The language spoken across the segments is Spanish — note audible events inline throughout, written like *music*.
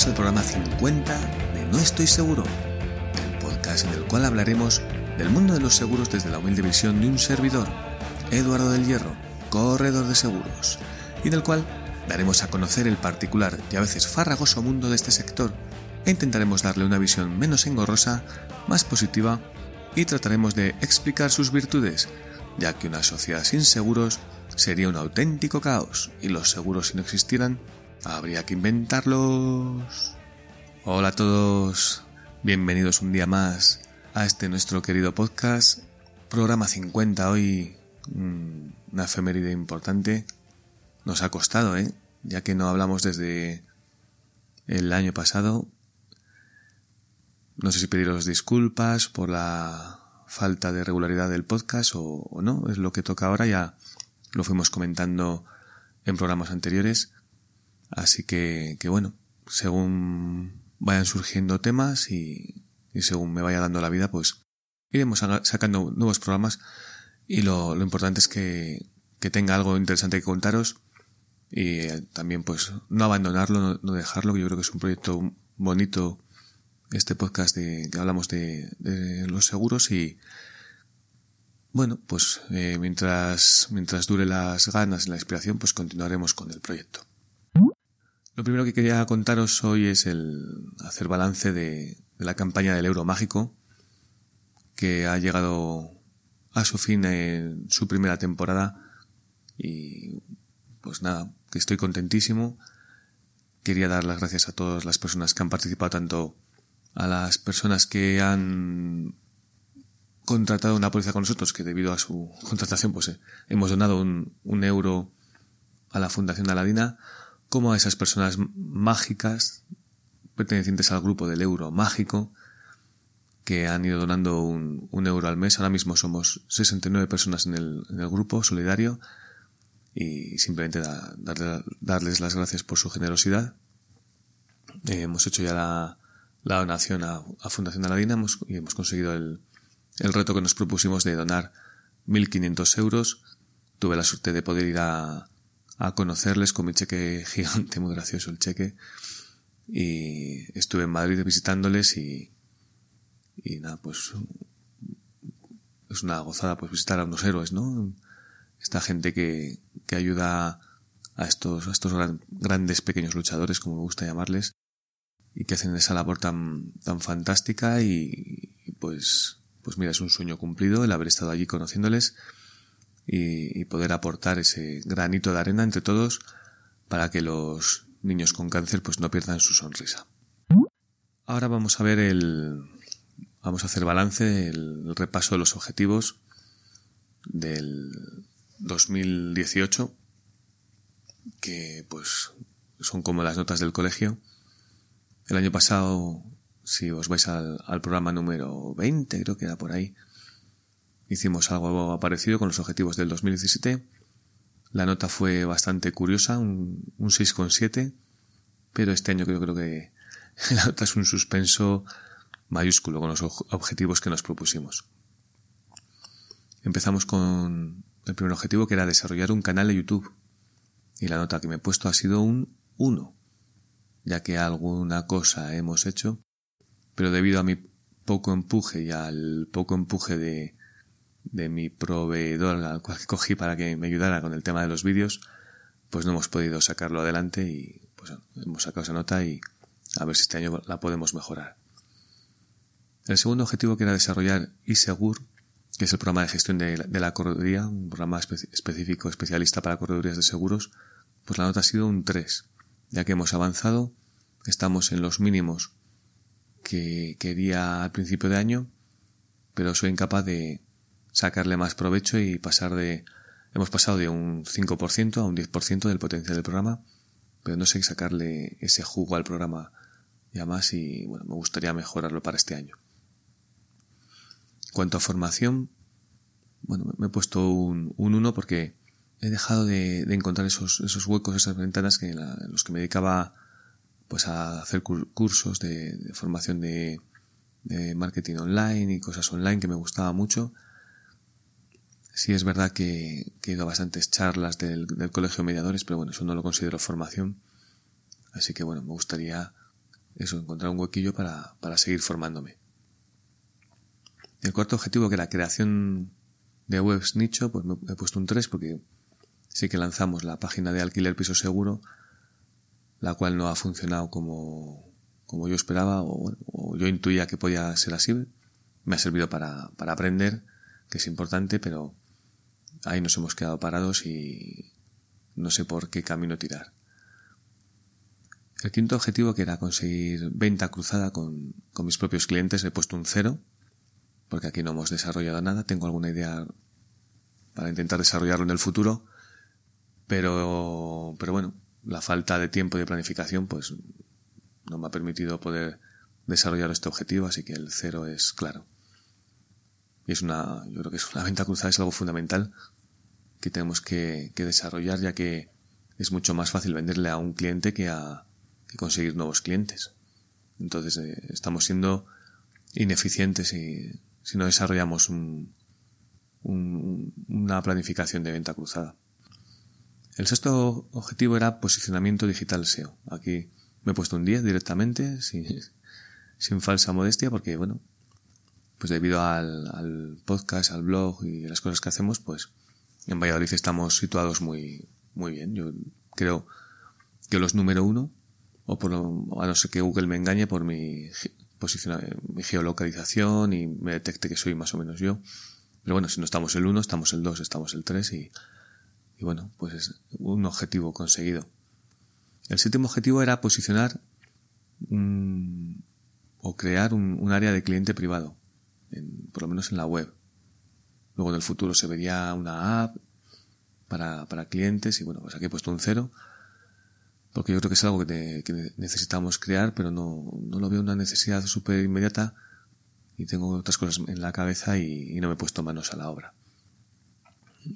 Bienvenidos al programa 50 de No Estoy Seguro, el podcast en el cual hablaremos del mundo de los seguros desde la humilde visión de un servidor, Eduardo del Hierro, corredor de seguros, y en el cual daremos a conocer el particular y a veces farragoso mundo de este sector e intentaremos darle una visión menos engorrosa, más positiva y trataremos de explicar sus virtudes, ya que una sociedad sin seguros sería un auténtico caos y los seguros si no existieran habría que inventarlos. Hola a todos, bienvenidos un día más a este nuestro querido podcast, programa 50 hoy, mm, una efeméride importante. Nos ha costado, ¿eh? Ya que no hablamos desde el año pasado. No sé si pediros disculpas por la falta de regularidad del podcast o, o no, es lo que toca ahora, ya lo fuimos comentando en programas anteriores. Así que, que bueno, según vayan surgiendo temas y, y, según me vaya dando la vida, pues iremos sacando nuevos programas y lo, lo importante es que, que, tenga algo interesante que contaros y eh, también pues no abandonarlo, no, dejarlo, que yo creo que es un proyecto bonito este podcast de que hablamos de, de los seguros y bueno, pues eh, mientras, mientras dure las ganas y la inspiración, pues continuaremos con el proyecto. Lo primero que quería contaros hoy es el hacer balance de, la campaña del euro mágico, que ha llegado a su fin en su primera temporada y pues nada, que estoy contentísimo. Quería dar las gracias a todas las personas que han participado, tanto a las personas que han contratado una póliza con nosotros, que debido a su *laughs* contratación pues eh, hemos donado un, un euro a la Fundación Aladina, como a esas personas mágicas pertenecientes al grupo del euro mágico que han ido donando un, euro al mes. Ahora mismo somos 69 personas en el, en el grupo solidario y simplemente da, dar, darles las gracias por su generosidad. Eh, hemos hecho ya la, donación a, a Fundación Aladina y hemos conseguido el, el reto que nos propusimos de donar 1.500 euros. Tuve la suerte de poder ir a, a conocerles con mi cheque gigante, muy gracioso el cheque. Y estuve en Madrid visitándoles y, y nada, pues es una gozada pues visitar a unos héroes, ¿no? Esta gente que, que ayuda a estos, a estos gran, grandes pequeños luchadores, como me gusta llamarles, y que hacen esa labor tan, tan fantástica y, y pues, pues mira, es un sueño cumplido el haber estado allí conociéndoles y, poder aportar ese granito de arena entre todos para que los niños con cáncer pues no pierdan su sonrisa. Ahora vamos a ver el, vamos a hacer balance, el, el repaso de los objetivos del 2018 que pues son como las notas del colegio. El año pasado, si os vais al, al programa número 20, creo que era por ahí, hicimos algo parecido con los objetivos del 2017. La nota fue bastante curiosa, un, un 6,7, pero este año creo, creo que *laughs* la nota es un suspenso mayúsculo con los objetivos que nos propusimos. Empezamos con el primer objetivo que era desarrollar un canal de YouTube y la nota que me he puesto ha sido un 1, ya que alguna cosa hemos hecho, pero debido a mi poco empuje y al poco empuje de, de mi proveedor al cual cogí para que me ayudara con el tema de los vídeos, pues no hemos podido sacarlo adelante y pues hemos sacado esa nota y a ver si este año la podemos mejorar. El segundo objetivo que era desarrollar iSegur, que es el programa de gestión de la, correduría, un programa espe específico especialista para corredurías de seguros, pues la nota ha sido un 3, ya que hemos avanzado, estamos en los mínimos que quería al principio de año, pero soy incapaz de, sacarle más provecho y pasar de hemos pasado de un 5% a un 10% del potencial del programa pero no sé sacarle ese jugo al programa ya más y bueno, me gustaría mejorarlo para este año. En cuanto a formación, bueno, me he puesto un, un 1 porque he dejado de, encontrar esos, esos huecos, esas ventanas que en, los que me dedicaba pues a hacer cursos de, formación de, marketing online y cosas online que me gustaba mucho. Sí es verdad que, he ido a bastantes charlas del, del colegio de mediadores, pero bueno, eso no lo considero formación. Así que bueno, me gustaría eso, encontrar un huequillo para, para seguir formándome. El cuarto objetivo, que la creación de webs nicho, pues me he puesto un 3 porque sí que lanzamos la página de alquiler piso seguro, la cual no ha funcionado como, como yo esperaba o, yo intuía que podía ser así. Me ha servido para, para aprender, que es importante, pero ahí nos hemos quedado parados y no sé por qué camino tirar. El quinto objetivo, que era conseguir venta cruzada con, con mis propios clientes, he puesto un cero, porque aquí no hemos desarrollado nada. Tengo alguna idea para intentar desarrollarlo en el futuro, pero, pero bueno, la falta de tiempo y de planificación, pues no me ha permitido poder desarrollar este objetivo, así que el cero es claro. Y es una, yo creo que es una venta cruzada, es algo fundamental que tenemos que, desarrollar, ya que es mucho más fácil venderle a un cliente que a, que conseguir nuevos clientes. Entonces eh, estamos siendo ineficientes si, si no desarrollamos un, una planificación de venta cruzada. El sexto objetivo era posicionamiento digital SEO. Aquí me he puesto un 10 directamente, *laughs* sin falsa modestia, porque bueno, pues debido al, al, podcast, al blog y las cosas que hacemos, pues en Valladolid estamos situados muy, muy bien. Yo creo que los número uno o por a no ser que Google me engañe por mi mi geolocalización y me detecte que soy más o menos yo. Pero bueno, si no estamos el 1, estamos el 2, estamos el 3 y, y bueno, pues es un objetivo conseguido. El séptimo objetivo era posicionar o crear un, área de cliente privado, por lo menos en la web. Luego en el futuro se vería una app para, para clientes y bueno, pues aquí he puesto un cero porque yo creo que es algo que, necesitamos crear, pero no, no, lo veo una necesidad súper inmediata y tengo otras cosas en la cabeza y, no me he puesto manos a la obra.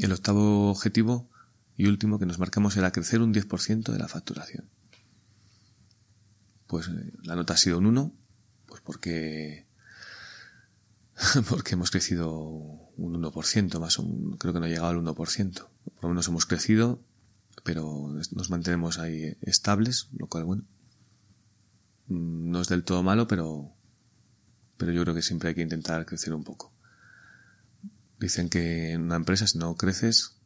El octavo objetivo y último que nos marcamos era crecer un 10% de la facturación. Pues eh, la nota ha sido un 1, pues porque *laughs* porque hemos crecido un 1%, más un, creo que no ha llegado al 1%. Por lo menos hemos crecido pero nos mantenemos ahí estables, lo cual, bueno, mm, no es del todo malo, pero, pero yo creo que siempre hay que intentar crecer un poco. Dicen que en una empresa si no creces,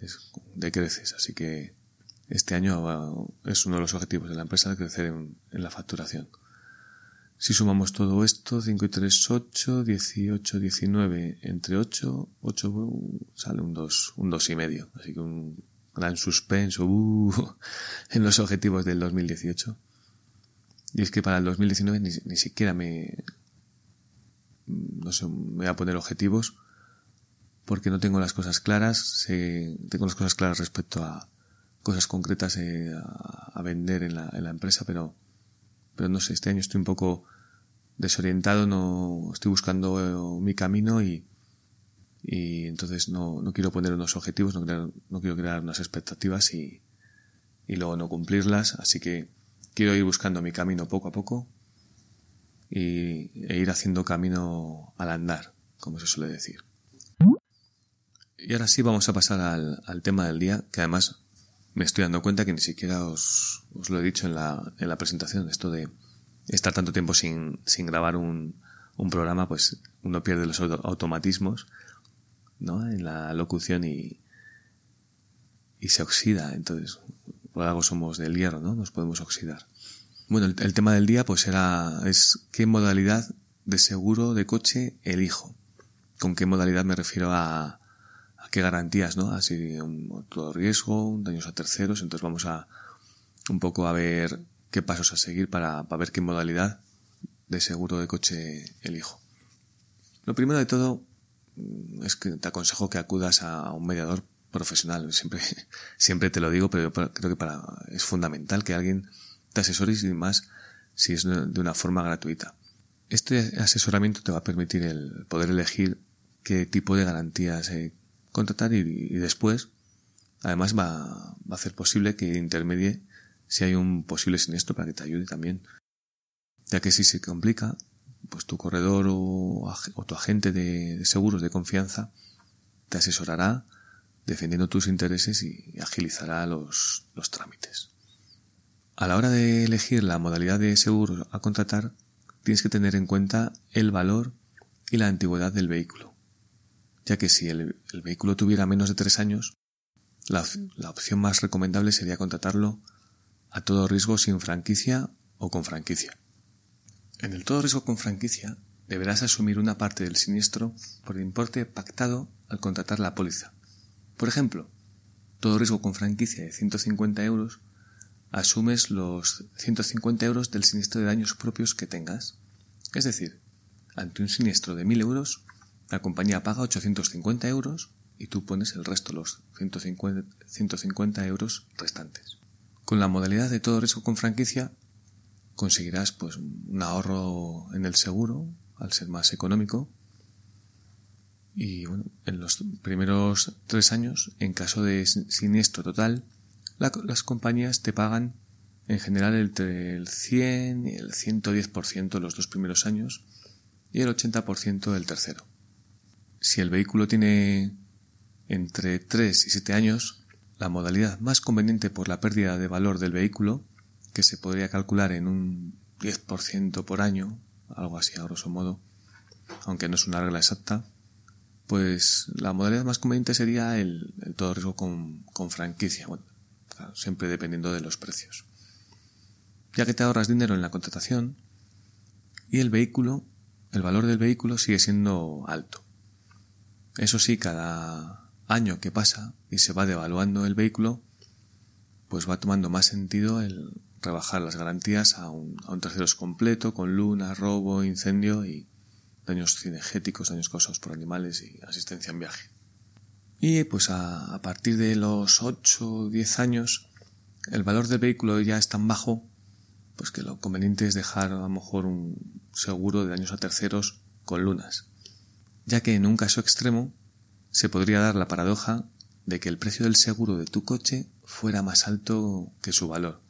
es, decreces, así que este año es uno de los objetivos de la empresa de crecer en, la facturación. Si sumamos todo esto, 5 y 3, 8, 18, 19, entre 8, 8 sale un 2, un 2 y medio. Así que un gran suspenso uh, *laughs* en los objetivos del 2018. Y es que para el 2019 ni, ni siquiera me, no sé, me voy a poner objetivos porque no tengo las cosas claras, tengo las cosas claras respecto a cosas concretas eh, a, vender en la, en la, empresa, pero, pero no sé, este año estoy un poco desorientado, no estoy buscando eh, mi camino y, y entonces no, no quiero poner unos objetivos, no, no quiero crear unas expectativas y, y luego no cumplirlas, así que quiero ir buscando mi camino poco a poco y, e ir haciendo camino al andar, como se suele decir. Y ahora sí vamos a pasar al, al tema del día, que además me estoy dando cuenta que ni siquiera os, lo he dicho en la, en la presentación, esto de estar tanto tiempo sin, sin grabar un, un programa, pues uno pierde los automatismos ¿no? en la locución y, y se oxida. Entonces, por algo somos del hierro, ¿no? Nos podemos oxidar. Bueno, el, tema del día pues era, es qué modalidad de seguro de coche elijo. ¿Con qué modalidad me refiero a, a qué garantías, no? Así, un todo riesgo, daños a terceros. Entonces vamos a un poco a ver qué pasos a seguir para, ver qué modalidad de seguro de coche elijo. Lo primero de todo, Mm, es que te aconsejo que acudas a un mediador profesional. Siempre, *laughs* siempre te lo digo, pero creo que para, es fundamental que alguien te asesore y más si es de una forma gratuita. Este asesoramiento te va a permitir el poder elegir qué tipo de garantías eh, contratar y, después, además, va, a hacer posible que intermedie si hay un posible siniestro para que te ayude también. Ya que si se complica, pues tu corredor o, tu agente de, seguros de confianza te asesorará defendiendo tus intereses y agilizará los, los trámites. A la hora de elegir la modalidad de seguro a contratar, tienes que tener en cuenta el valor y la antigüedad del vehículo, ya que si el, vehículo tuviera menos de tres años, la, la, opción más recomendable sería contratarlo a todo riesgo sin franquicia o con franquicia. En el todo riesgo con franquicia deberás asumir una parte del siniestro por el importe pactado al contratar la póliza. Por ejemplo, todo riesgo con franquicia de 150 euros, asumes los 150 euros del siniestro de daños propios que tengas. Es decir, ante un siniestro de 1000 euros, la compañía paga 850 euros y tú pones el resto, los 150, 150 euros restantes. Con la modalidad de todo riesgo con franquicia, conseguirás pues un ahorro en el seguro al ser más económico y bueno, en los primeros tres años, en caso de siniestro total, las compañías te pagan en general entre el 100 y el 110% los dos primeros años y el 80% el tercero. Si el vehículo tiene entre 3 y 7 años, la modalidad más conveniente por la pérdida de valor del vehículo que se podría calcular en un 10% por año, algo así a grosso modo, aunque no es una regla exacta, pues la modalidad más conveniente sería el, todo riesgo con, franquicia, bueno, siempre dependiendo de los precios. Ya que te ahorras dinero en la contratación y el vehículo, el valor del vehículo sigue siendo alto. Eso sí, cada año que pasa y se va devaluando el vehículo, pues va tomando más sentido el rebajar las garantías a un, a un terceros completo con luna, robo, incendio y daños cinegéticos, daños causados por animales y asistencia en viaje. Y pues a, partir de los 8 o 10 años el valor del vehículo ya es tan bajo pues que lo conveniente es dejar a lo mejor un seguro de daños a terceros con lunas, ya que en un caso extremo se podría dar la paradoja de que el precio del seguro de tu coche fuera más alto que su valor.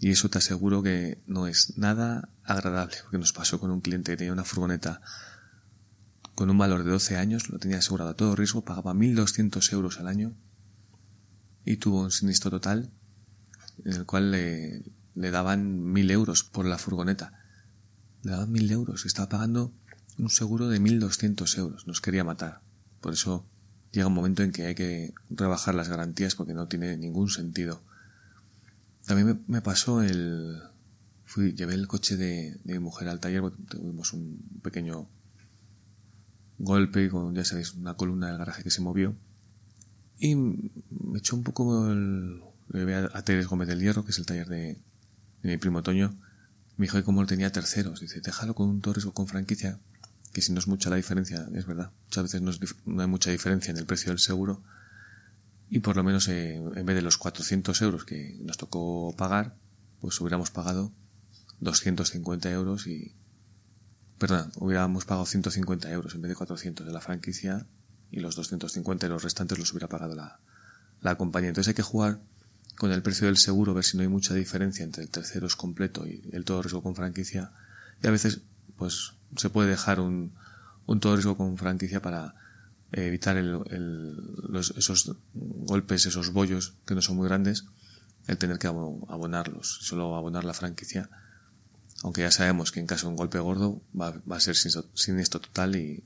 Y eso te aseguro que no es nada agradable, porque nos pasó con un cliente que tenía una furgoneta con un valor de 12 años, lo tenía asegurado a todo riesgo, pagaba 1.200 euros al año y tuvo un sinistro total en el cual le, daban 1.000 euros por la furgoneta. Le daban 1.000 euros estaba pagando un seguro de 1.200 euros. Nos quería matar. Por eso llega un momento en que hay que rebajar las garantías porque no tiene ningún sentido también me, pasó el... Fui, llevé el coche de, mi mujer al taller, tuvimos un pequeño golpe con, ya sabéis, una columna del garaje que se movió. Y me echó un poco el... Le llevé a, Teres Gómez del Hierro, que es el taller de, mi primo Toño. Me dijo que como tenía terceros, dice, déjalo con un Torres o con franquicia, que si no es mucha la diferencia, es verdad. Muchas veces no, no hay mucha diferencia en el precio del seguro y por lo menos eh, en vez de los 400 euros que nos tocó pagar, pues hubiéramos pagado 250 euros y... Perdón, hubiéramos pagado 150 euros en vez de 400 de la franquicia y los 250 euros restantes los hubiera pagado la, la compañía. Entonces hay que jugar con el precio del seguro, ver si no hay mucha diferencia entre el tercero es completo y el todo riesgo con franquicia. Y a veces, pues, se puede dejar un, un todo riesgo con franquicia para evitar esos golpes, esos bollos que no son muy grandes, el tener que abonarlos, solo abonar la franquicia, aunque ya sabemos que en caso de un golpe gordo va, a ser siniestro total y,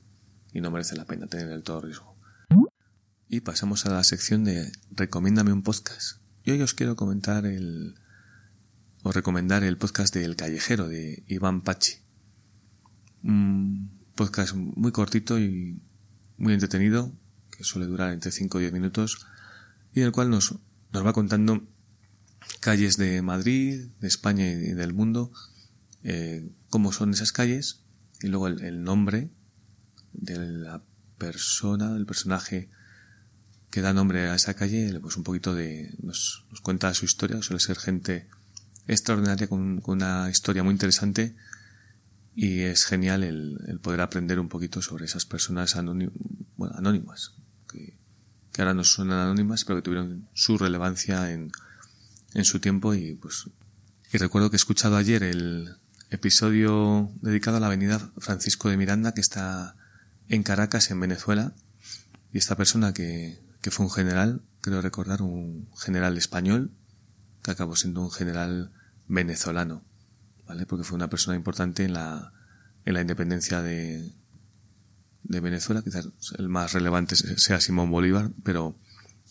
no merece la pena tener el todo riesgo. Y pasamos a la sección de Recomiéndame un podcast. Y hoy os quiero comentar el, o recomendar el podcast de El Callejero de Iván Pachi. Un podcast muy cortito y muy entretenido, que suele durar entre 5 o 10 minutos, y el cual nos, nos va contando calles de Madrid, de España y del mundo, eh, cómo son esas calles, y luego el, nombre de la persona, del personaje que da nombre a esa calle, pues un poquito de, nos, cuenta su historia, suele ser gente extraordinaria con, una historia muy interesante y es genial el, poder aprender un poquito sobre esas personas anónimas, que, que, ahora nos suenan anónimas, pero que tuvieron su relevancia en, en su tiempo y pues y recuerdo que he escuchado ayer el episodio dedicado a la avenida Francisco de Miranda que está en Caracas, en Venezuela, y esta persona que, que fue un general, creo recordar, un general español, que acabó siendo un general venezolano, Porque fue una persona importante en la, en la independencia de, de Venezuela, quizás el más relevante sea Simón Bolívar, pero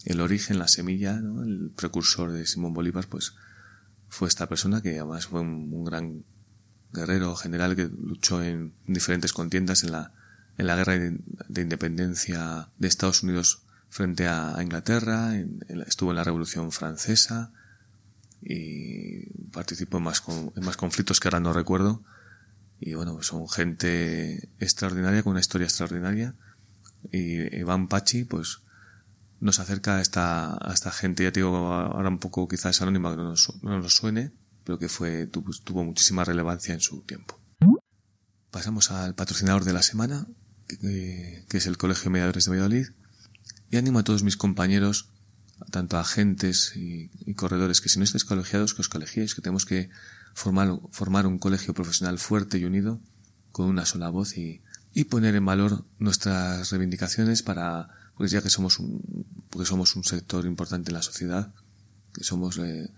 el origen, la semilla, ¿no? el precursor de Simón Bolívar, pues fue esta persona que además fue un, gran guerrero general que luchó en diferentes contiendas en la, en la guerra de, independencia de Estados Unidos frente a, Inglaterra, estuvo en la Revolución Francesa y participó en más, en más conflictos que ahora no recuerdo. Y bueno, son gente extraordinaria, con una historia extraordinaria. Y Iván Pachi, pues, nos acerca a esta, a esta gente, ya te digo, ahora un poco quizás anónima, que no nos, no nos suene, pero que fue, tuvo, tuvo muchísima relevancia en su tiempo. Pasamos al patrocinador de la semana, que, que es el Colegio de Mediadores de Valladolid, y animo a todos mis compañeros, tanto agentes y, corredores, que si no estáis colegiados, que os colegiéis, que tenemos que formar, formar un colegio profesional fuerte y unido, con una sola voz y, y poner en valor nuestras reivindicaciones para, pues ya que somos un, porque somos un sector importante en la sociedad, que somos eh,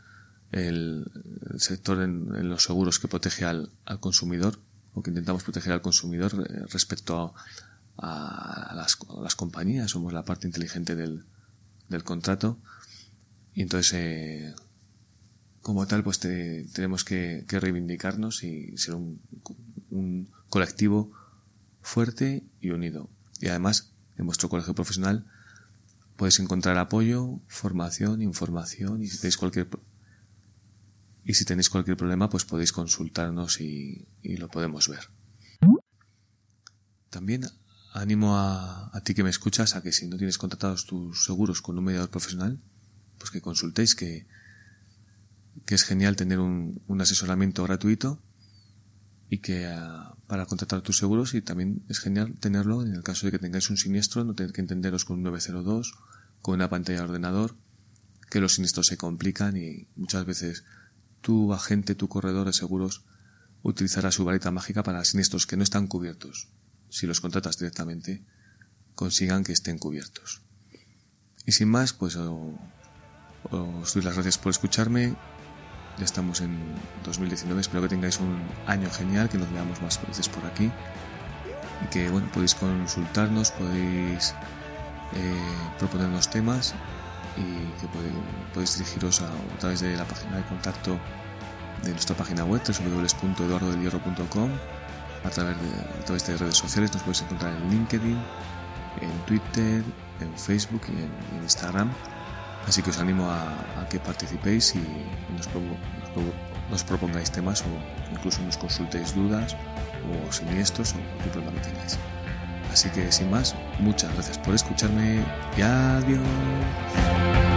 el, sector en, los seguros que protege al, al, consumidor, o que intentamos proteger al consumidor eh, respecto a, a las, compañías, somos la parte inteligente del, del contrato y entonces eh, como tal pues tenemos que, reivindicarnos y ser un, un, colectivo fuerte y unido y además en vuestro colegio profesional podéis encontrar apoyo, formación, información y si tenéis cualquier y si tenéis cualquier problema pues podéis consultarnos y lo podemos ver. También animo a, ti que me escuchas a que si no tienes contratados tus seguros con un mediador profesional, pues que consultéis, que, es genial tener un, asesoramiento gratuito y que ah, para contratar tus seguros y también es genial tenerlo en el caso de que tengáis un siniestro, no tener que entenderos con un 902, con una pantalla de ordenador, que los siniestros se complican y muchas veces tu agente, tu corredor de seguros utilizará su varita mágica para siniestros que no están cubiertos si los contratas directamente, consigan que estén cubiertos. Y sin más, pues os doy las gracias por escucharme. Ya estamos en 2019, espero que tengáis un año genial, que nos veamos más veces por aquí y que bueno, podéis consultarnos, podéis eh, proponernos temas y que podéis, dirigiros a, través de la página de contacto de nuestra página web www.eduardodelhierro.com a través, de, a través de redes sociales. Nos podéis encontrar en LinkedIn, en Twitter, en Facebook y en, Instagram. Así que os animo a, que participéis y nos, nos, propongáis temas o incluso nos consultéis dudas o siniestros o qué problema tengáis. Así que sin más, muchas gracias por escucharme y adiós.